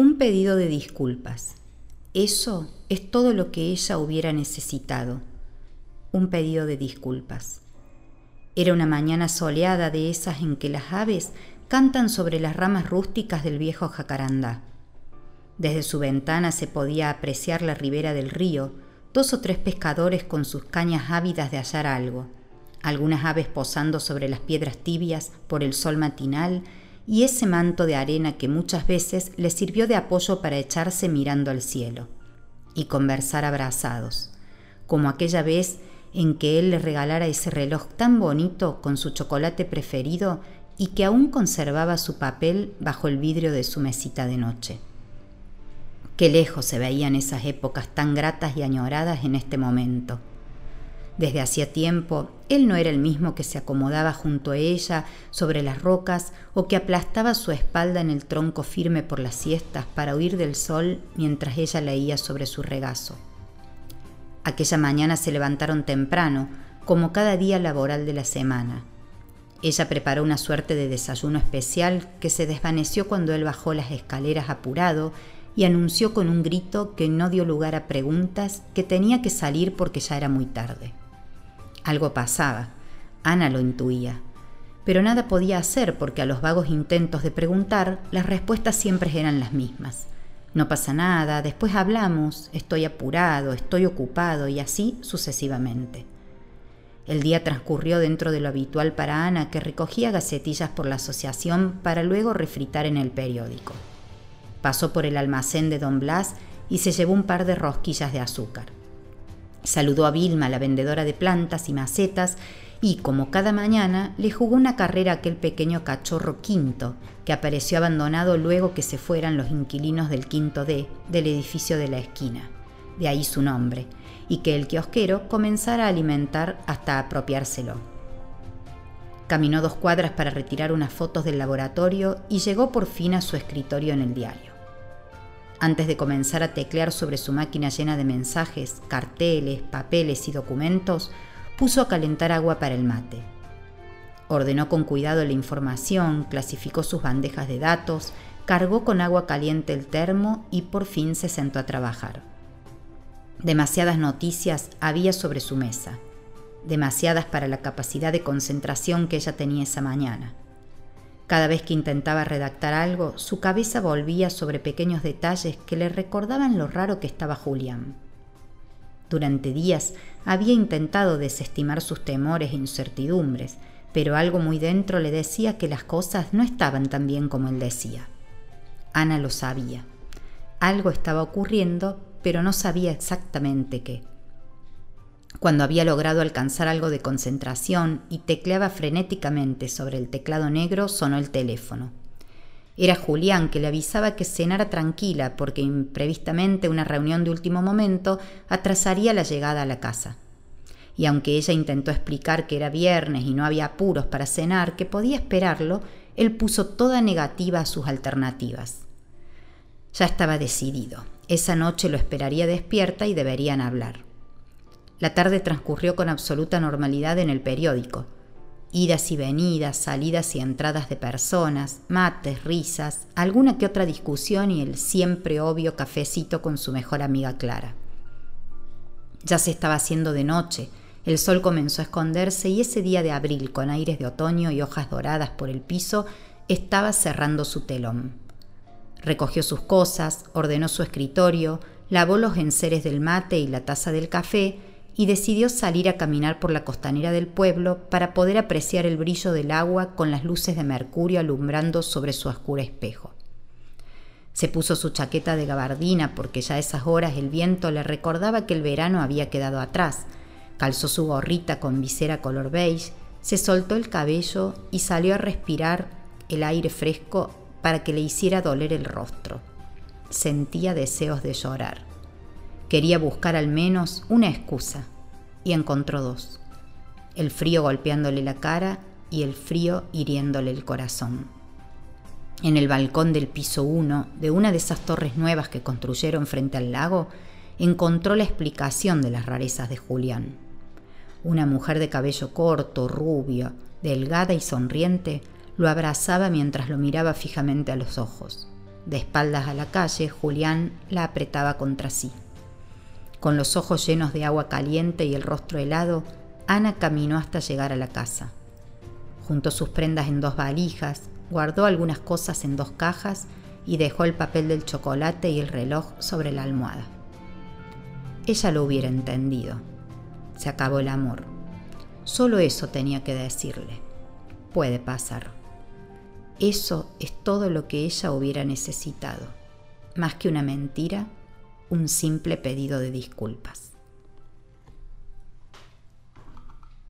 Un pedido de disculpas. Eso es todo lo que ella hubiera necesitado. Un pedido de disculpas. Era una mañana soleada de esas en que las aves cantan sobre las ramas rústicas del viejo jacarandá. Desde su ventana se podía apreciar la ribera del río, dos o tres pescadores con sus cañas ávidas de hallar algo, algunas aves posando sobre las piedras tibias por el sol matinal y ese manto de arena que muchas veces le sirvió de apoyo para echarse mirando al cielo y conversar abrazados, como aquella vez en que él le regalara ese reloj tan bonito con su chocolate preferido y que aún conservaba su papel bajo el vidrio de su mesita de noche. Qué lejos se veían esas épocas tan gratas y añoradas en este momento desde hacía tiempo, él no era el mismo que se acomodaba junto a ella sobre las rocas o que aplastaba su espalda en el tronco firme por las siestas para huir del sol mientras ella leía sobre su regazo. Aquella mañana se levantaron temprano, como cada día laboral de la semana. Ella preparó una suerte de desayuno especial que se desvaneció cuando él bajó las escaleras apurado y anunció con un grito que no dio lugar a preguntas que tenía que salir porque ya era muy tarde. Algo pasaba. Ana lo intuía. Pero nada podía hacer porque a los vagos intentos de preguntar, las respuestas siempre eran las mismas. No pasa nada, después hablamos, estoy apurado, estoy ocupado y así sucesivamente. El día transcurrió dentro de lo habitual para Ana, que recogía gacetillas por la asociación para luego refritar en el periódico. Pasó por el almacén de don Blas y se llevó un par de rosquillas de azúcar. Saludó a Vilma, la vendedora de plantas y macetas, y, como cada mañana, le jugó una carrera a aquel pequeño cachorro quinto, que apareció abandonado luego que se fueran los inquilinos del quinto D del edificio de la esquina, de ahí su nombre, y que el kiosquero comenzara a alimentar hasta apropiárselo. Caminó dos cuadras para retirar unas fotos del laboratorio y llegó por fin a su escritorio en el diario. Antes de comenzar a teclear sobre su máquina llena de mensajes, carteles, papeles y documentos, puso a calentar agua para el mate. Ordenó con cuidado la información, clasificó sus bandejas de datos, cargó con agua caliente el termo y por fin se sentó a trabajar. Demasiadas noticias había sobre su mesa, demasiadas para la capacidad de concentración que ella tenía esa mañana. Cada vez que intentaba redactar algo, su cabeza volvía sobre pequeños detalles que le recordaban lo raro que estaba Julián. Durante días había intentado desestimar sus temores e incertidumbres, pero algo muy dentro le decía que las cosas no estaban tan bien como él decía. Ana lo sabía. Algo estaba ocurriendo, pero no sabía exactamente qué. Cuando había logrado alcanzar algo de concentración y tecleaba frenéticamente sobre el teclado negro, sonó el teléfono. Era Julián que le avisaba que cenara tranquila porque imprevistamente una reunión de último momento atrasaría la llegada a la casa. Y aunque ella intentó explicar que era viernes y no había apuros para cenar, que podía esperarlo, él puso toda negativa a sus alternativas. Ya estaba decidido. Esa noche lo esperaría despierta y deberían hablar. La tarde transcurrió con absoluta normalidad en el periódico. Idas y venidas, salidas y entradas de personas, mates, risas, alguna que otra discusión y el siempre obvio cafecito con su mejor amiga Clara. Ya se estaba haciendo de noche, el sol comenzó a esconderse y ese día de abril, con aires de otoño y hojas doradas por el piso, estaba cerrando su telón. Recogió sus cosas, ordenó su escritorio, lavó los enseres del mate y la taza del café y decidió salir a caminar por la costanera del pueblo para poder apreciar el brillo del agua con las luces de mercurio alumbrando sobre su oscuro espejo. Se puso su chaqueta de gabardina porque ya a esas horas el viento le recordaba que el verano había quedado atrás, calzó su gorrita con visera color beige, se soltó el cabello y salió a respirar el aire fresco para que le hiciera doler el rostro. Sentía deseos de llorar. Quería buscar al menos una excusa y encontró dos. El frío golpeándole la cara y el frío hiriéndole el corazón. En el balcón del piso 1 de una de esas torres nuevas que construyeron frente al lago, encontró la explicación de las rarezas de Julián. Una mujer de cabello corto, rubio, delgada y sonriente, lo abrazaba mientras lo miraba fijamente a los ojos. De espaldas a la calle, Julián la apretaba contra sí. Con los ojos llenos de agua caliente y el rostro helado, Ana caminó hasta llegar a la casa. Juntó sus prendas en dos valijas, guardó algunas cosas en dos cajas y dejó el papel del chocolate y el reloj sobre la almohada. Ella lo hubiera entendido. Se acabó el amor. Solo eso tenía que decirle. Puede pasar. Eso es todo lo que ella hubiera necesitado. Más que una mentira, un simple pedido de disculpas.